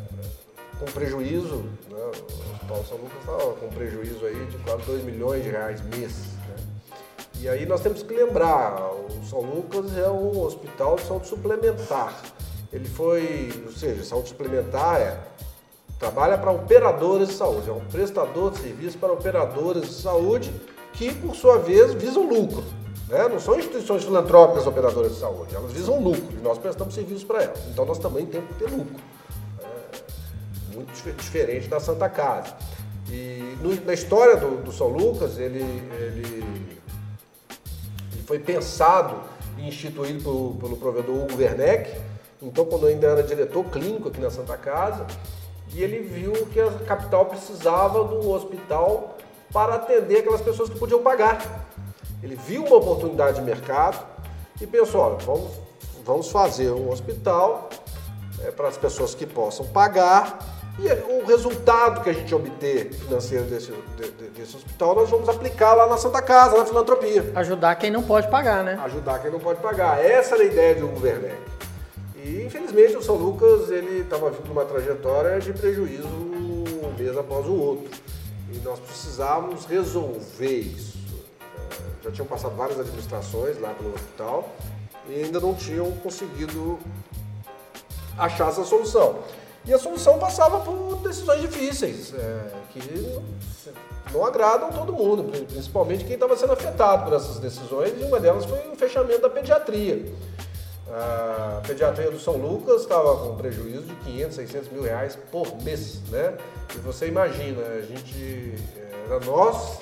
com prejuízo, né, o Hospital São Lucas estava com prejuízo aí de quase 2 milhões de reais mês. Né? E aí nós temos que lembrar, o São Lucas é um hospital de saúde suplementar. Ele foi, ou seja, saúde suplementar é trabalha para operadoras de saúde, é um prestador de serviço para operadoras de saúde que, por sua vez, visam lucro. Né? Não são instituições filantrópicas operadoras de saúde, elas visam lucro e nós prestamos serviço para elas. Então nós também temos que ter lucro. É muito diferente da Santa Casa. E no, na história do, do, São Lucas, ele, ele, ele foi pensado e instituído pelo, pelo provedor Hugo Werneck, então quando eu ainda era diretor clínico aqui na Santa Casa, e ele viu que a capital precisava um hospital para atender aquelas pessoas que podiam pagar. Ele viu uma oportunidade de mercado e pensou, olha, vamos, vamos fazer um hospital é, para as pessoas que possam pagar e o resultado que a gente obter financeiro desse, de, desse hospital, nós vamos aplicar lá na Santa Casa, na filantropia.
Ajudar quem não pode pagar, né?
Ajudar quem não pode pagar. Essa era a ideia de Hugo Werneck. E, infelizmente, o São Lucas ele estava vindo numa trajetória de prejuízo um mês após o outro. E nós precisávamos resolver isso. É, já tinham passado várias administrações lá pelo hospital e ainda não tinham conseguido achar essa solução. E a solução passava por decisões difíceis, é, que não agradam todo mundo, principalmente quem estava sendo afetado por essas decisões, e uma delas foi o fechamento da pediatria. A pediatria do São Lucas estava com prejuízo de 500, 600 mil reais por mês, né? E você imagina, a gente, era nós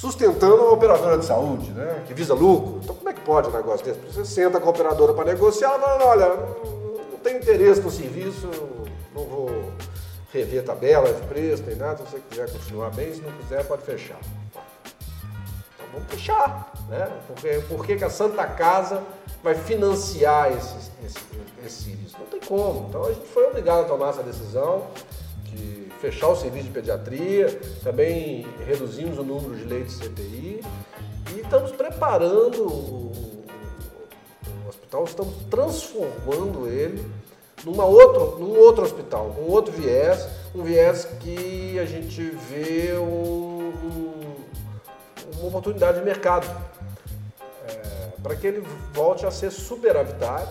sustentando uma operadora de saúde, né? Que visa lucro. Então como é que pode um negócio desse? Você senta com a operadora para negociar, fala, olha, não tenho interesse no serviço, não vou rever tabela de preço, nem nada. Se você quiser continuar bem, se não quiser, pode fechar. Então vamos fechar, né? Porque, por que a Santa Casa vai financiar esse, esse, esse serviço? Não tem como. Então a gente foi obrigado a tomar essa decisão de fechar o serviço de pediatria, também reduzimos o número de leitos de CTI e estamos preparando o, o hospital, estamos transformando ele numa outro, num outro hospital, com outro viés, um viés que a gente vê um, um, uma oportunidade de mercado é, para que ele volte a ser superavitário.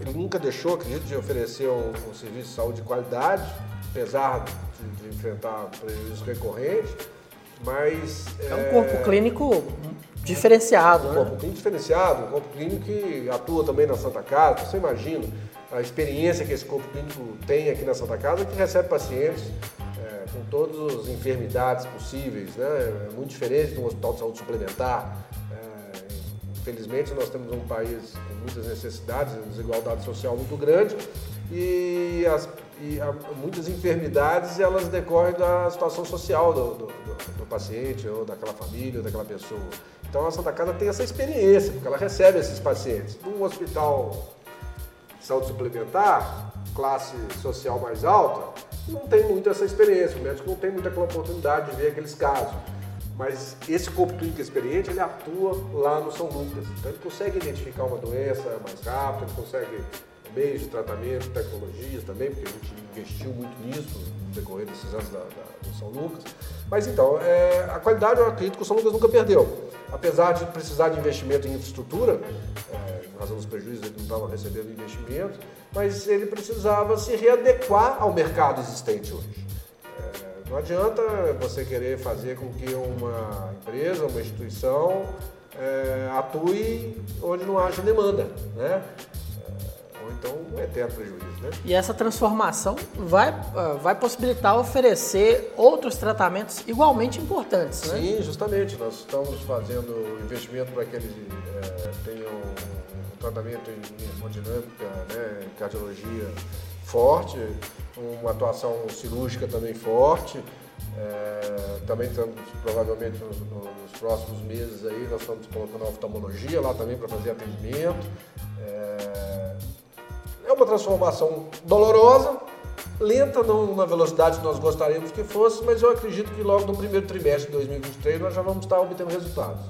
Ele nunca deixou, acredito, de oferecer um, um serviço de saúde de qualidade, apesar de, de enfrentar prejuízos recorrentes, mas...
É um corpo é, clínico diferenciado,
um
né?
corpo clínico diferenciado, um corpo clínico que atua também na Santa Casa. Você imagina a experiência que esse corpo clínico tem aqui na Santa Casa, que recebe pacientes é, com todas as enfermidades possíveis, né? É muito diferente de um hospital de saúde suplementar. É, infelizmente, nós temos um país com muitas necessidades, desigualdade social muito grande e, as, e a, muitas enfermidades elas decorrem da situação social do, do, do, do paciente ou daquela família, ou daquela pessoa. Então a Santa Casa tem essa experiência, porque ela recebe esses pacientes. Num hospital de saúde suplementar, classe social mais alta, não tem muito essa experiência. O médico não tem muita oportunidade de ver aqueles casos. Mas esse corpo clínico experiente, ele atua lá no São Lucas. Então ele consegue identificar uma doença mais rápido, ele consegue meios de tratamento, tecnologias também, porque a gente investiu muito nisso no decorrer desses anos da, da, do São Lucas. Mas então, é, a qualidade eu acredito que o São Lucas nunca perdeu. Apesar de precisar de investimento em infraestrutura, é, em razão dos prejuízos ele não estava recebendo investimento, mas ele precisava se readequar ao mercado existente hoje. É, não adianta você querer fazer com que uma empresa, uma instituição é, atue onde não haja demanda. Né? Então um eterno prejuízo. Né?
E essa transformação vai, uh, vai possibilitar oferecer outros tratamentos igualmente importantes,
né? Sim, justamente. Nós estamos fazendo investimento para que eles é, tenham um tratamento em hemodinâmica, né, cardiologia forte, uma atuação cirúrgica também forte. É, também estamos, provavelmente, nos, nos, próximos meses aí, nós estamos colocando a oftalmologia lá também para fazer atendimento. É, é uma transformação dolorosa, lenta, não na velocidade que nós gostaríamos que fosse, mas eu acredito que logo no primeiro trimestre de 2023 nós já vamos estar obtendo resultados.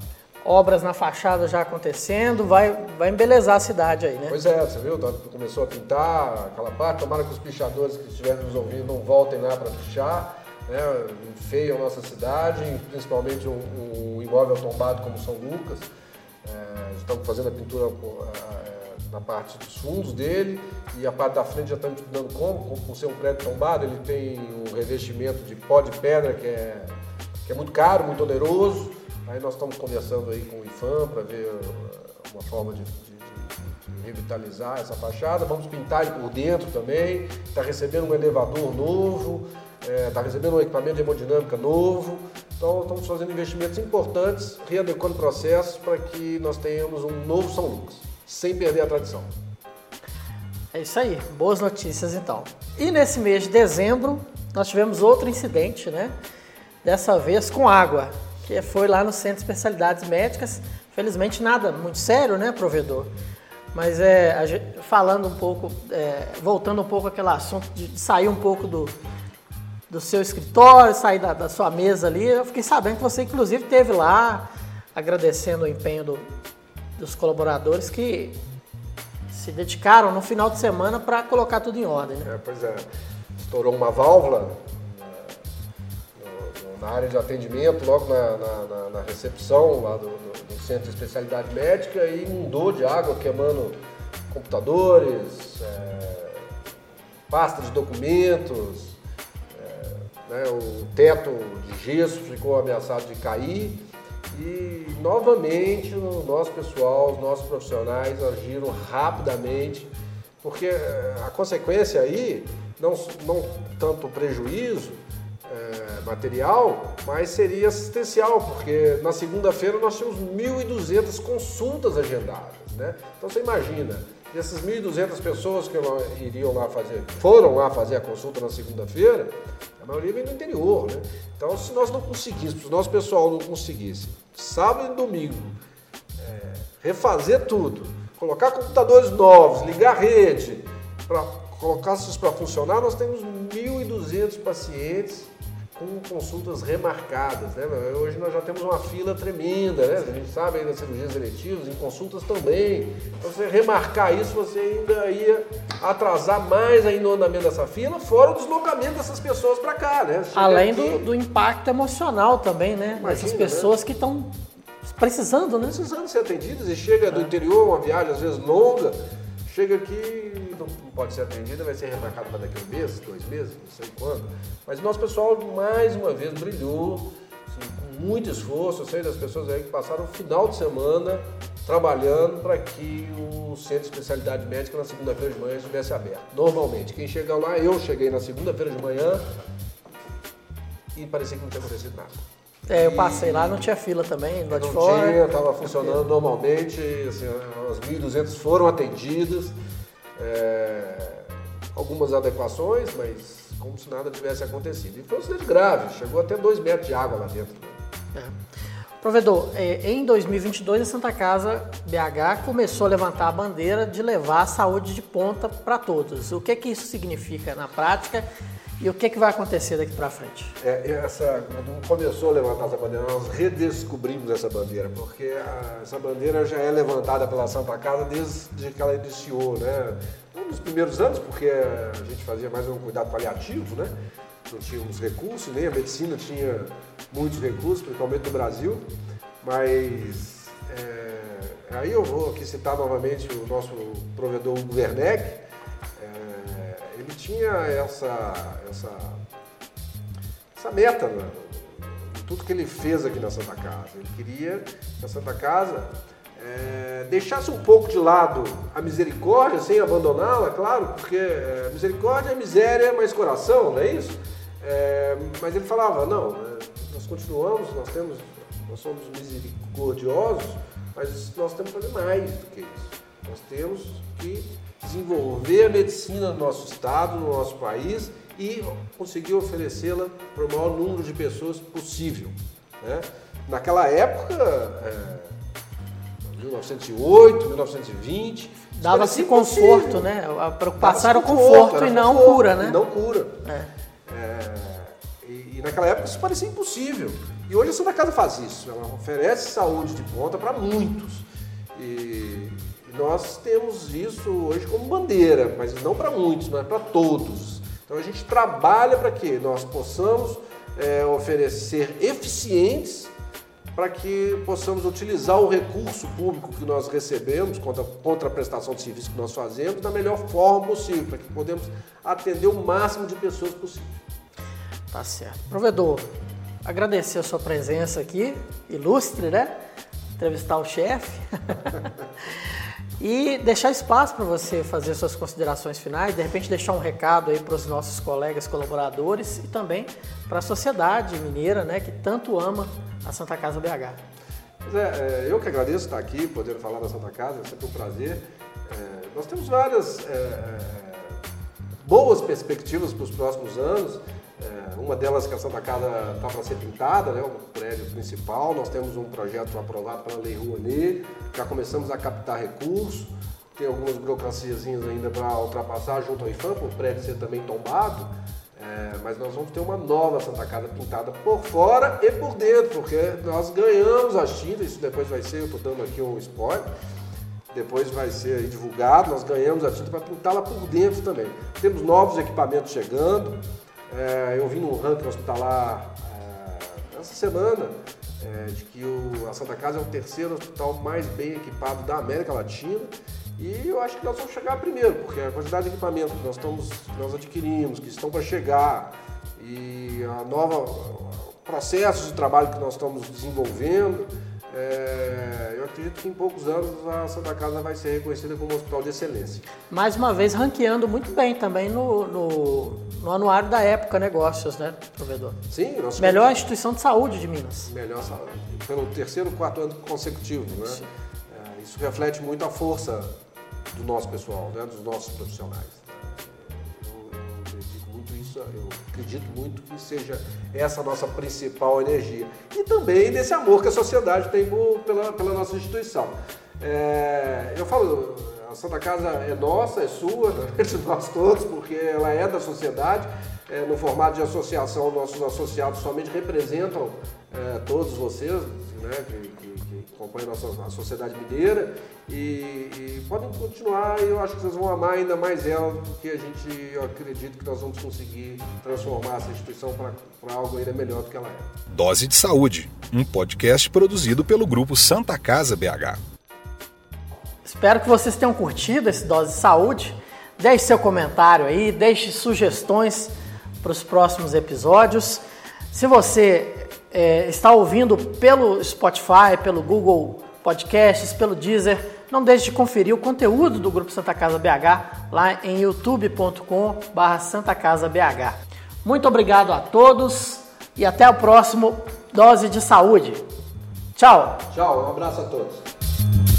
Obras na fachada já acontecendo, vai, vai embelezar a cidade aí, né?
Pois é, você viu? Tá, começou a pintar aquela parte, tomara que os pichadores que estiverem nos ouvindo não voltem lá para pichar, né? enfeiam a nossa cidade, principalmente um, um imóvel tombado como São Lucas. É, estamos fazendo a pintura na parte dos fundos dele e a parte da frente já estamos estudando como, por ser um prédio tombado, ele tem um revestimento de pó de pedra que é, que é muito caro, muito oneroso. Aí nós estamos conversando aí com o IFAM para ver uh, uma forma de, de, de, revitalizar essa fachada. Vamos pintar ele por dentro também. Está recebendo um elevador novo, está é, tá recebendo um equipamento de hemodinâmica novo. Então estamos fazendo investimentos importantes, readequando processos para que nós tenhamos um novo São Lucas, sem perder a tradição.
É isso aí, boas notícias então. E nesse mês de dezembro, nós tivemos outro incidente, né? Dessa vez com água que foi lá no Centro de Especialidades Médicas. Felizmente nada muito sério, né, provedor? Mas é, gente, falando um pouco, é, voltando um pouco àquele assunto de sair um pouco do, do seu escritório, sair da, da, sua mesa ali, eu fiquei sabendo que você inclusive teve lá, agradecendo o empenho do, dos colaboradores que se dedicaram no final de semana para colocar tudo em ordem. Né?
É, pois é, estourou uma válvula na área de atendimento, logo na, na, na recepção lá do, do, do, Centro de Especialidade Médica e inundou de água, queimando computadores, é, pasta de documentos, é, né, o teto de gesso ficou ameaçado de cair e novamente o nosso pessoal, os nossos profissionais agiram rapidamente, porque é, a consequência aí, não, não tanto prejuízo, é, material, mas seria assistencial, porque na segunda-feira nós tínhamos 1.200 consultas agendadas. Né? Então você imagina, dessas 1.200 pessoas que iriam lá fazer, foram lá fazer a consulta na segunda-feira, a maioria vem do interior. Né? Então se nós não conseguíssemos, se o nosso pessoal não conseguisse, sábado e domingo, é, refazer tudo, colocar computadores novos, ligar rede, para colocar isso para funcionar, nós temos 1.200 pacientes com consultas remarcadas. Né? Hoje nós já temos uma fila tremenda, né? a gente sabe aí das cirurgias eletivas, em consultas também. Então, você remarcar isso, você ainda ia atrasar mais ainda o andamento dessa fila, fora o deslocamento dessas pessoas para cá. Né?
Além do, do, impacto emocional também, né? Imagina, Essas pessoas né? que estão precisando, né?
Precisando ser atendidas e chega do interior, uma viagem às vezes longa, chega aqui não pode ser atendida, vai ser remarcado para daqui a um mês, dois meses, não sei quando. Mas o nosso pessoal, mais uma vez, brilhou, assim, com muito esforço. Eu sei das pessoas aí que passaram o final de semana trabalhando para que o centro de especialidade médica na segunda-feira de manhã estivesse aberto. Normalmente, quem chega lá, eu cheguei na segunda-feira de manhã e parecia que não tinha acontecido nada.
É, eu passei lá, não tinha fila também, lá de
não
fora.
Tinha, estava funcionando normalmente, assim, as 1.200 foram atendidas. É, algumas adequações, mas como se nada tivesse acontecido. E foi um acidente grave, chegou até 2 metros de água lá dentro.
É. Provedor, é, em 2022 a Santa Casa BH começou a levantar a bandeira de levar a saúde de ponta para todos. O que, que isso significa na prática e o que, que vai acontecer daqui para frente?
É, essa, quando começou a levantar essa bandeira, nós redescobrimos essa bandeira, porque a, essa bandeira já é levantada pela Santa Casa desde que ela iniciou, né? Um dos primeiros anos, porque a gente fazia mais um cuidado paliativo, né? Não tínhamos recursos, nem a medicina tinha muitos recursos, principalmente no Brasil, mas é, aí eu vou aqui citar novamente o nosso provedor Hugo Werneck, ele tinha essa, essa, essa meta, né? tudo que ele fez aqui na Santa Casa. Ele queria que a Santa Casa é, deixasse um pouco de lado a misericórdia, sem abandoná-la, claro, porque é, misericórdia é miséria, mais coração, não é isso? É, mas ele falava, não, né, nós continuamos, nós temos, nós somos misericordiosos, mas nós temos que fazer mais do que isso. Nós temos que desenvolver a medicina no nosso estado, no nosso país e conseguir oferecê-la para o maior número de pessoas possível. Né? Naquela época, é, 1908, 1920,
dava-se conforto, né? A preocupação era o conforto, conforto e não conforto, cura, né?
E não cura. É. É, e, e, naquela época isso parecia impossível. E hoje a Santa Casa faz isso. Ela oferece saúde de ponta para muitos. E, nós temos isso hoje como bandeira, mas não para muitos, mas para todos. Então a gente trabalha para que nós possamos é, oferecer eficientes para que possamos utilizar o recurso público que nós recebemos contra, contra a prestação de serviço que nós fazemos da melhor forma possível, para que podemos atender o máximo de pessoas possível.
Tá certo. Provedor, agradecer a sua presença aqui, ilustre, né? Entrevistar o chefe. e deixar espaço para você fazer suas considerações finais, de repente deixar um recado aí para os nossos colegas colaboradores e também para a sociedade mineira, né, que tanto ama a Santa Casa BH.
Pois é, é, eu que agradeço estar aqui, poder falar da Santa Casa, é sempre um prazer. É, nós temos várias é, boas perspectivas para os próximos anos. É, uma delas que a Santa Casa está para ser pintada, né, o prédio principal. Nós temos um projeto aprovado pela Lei Rouanet, já começamos a captar recursos. Tem algumas burocracias ainda para ultrapassar junto ao IFAM, para o prédio ser também tombado. É, mas nós vamos ter uma nova Santa Casa pintada por fora e por dentro, porque nós ganhamos as tintas, isso depois vai ser, eu estou dando aqui um spoiler, depois vai ser divulgado, nós ganhamos a tinta para pintá-la por dentro também. Temos novos equipamentos chegando, é, eu vi no ranking hospitalar é, essa semana é, de que o, a Santa Casa é o terceiro hospital mais bem equipado da América Latina. E eu acho que nós vamos chegar primeiro, porque a quantidade de equipamentos que nós, estamos, nós adquirimos, que estão para chegar, e a nova processos de trabalho que nós estamos desenvolvendo, é, eu acredito que em poucos anos a Santa Casa vai ser reconhecida como um hospital de excelência.
Mais uma vez, ranqueando muito bem também no, no, no anuário da época negócios, né, provedor?
Sim.
Nós Melhor instituição de saúde de Minas.
Melhor saúde. Pelo terceiro, quarto ano consecutivo, né? É, isso reflete muito a força do nosso pessoal, né, dos nossos profissionais isso, eu acredito muito que seja essa a nossa principal energia. E também desse amor que a sociedade tem por, pela, pela nossa instituição. É, eu falo, a Santa Casa é nossa, é sua, é de nós todos, porque ela é da sociedade. É, no formato de associação, nossos associados somente representam é, todos vocês, né, que, que, que acompanham a nossa a sociedade mineira. E, e, podem continuar, e eu acho que vocês vão amar ainda mais ela, porque a gente, eu acredito que nós vamos conseguir transformar essa instituição para algo ainda melhor do que ela é.
Dose de Saúde, um podcast produzido pelo grupo Santa Casa BH.
Espero que vocês tenham curtido esse Dose de Saúde. Deixe seu comentário aí, deixe sugestões para os próximos episódios. Se você é, está ouvindo pelo Spotify, pelo Google Podcasts, pelo Deezer, não deixe de conferir o conteúdo do Grupo Santa Casa BH lá em youtube.com.br Santa Casa BH. Muito obrigado a todos e até o próximo Dose de Saúde. Tchau.
Tchau, um abraço a todos.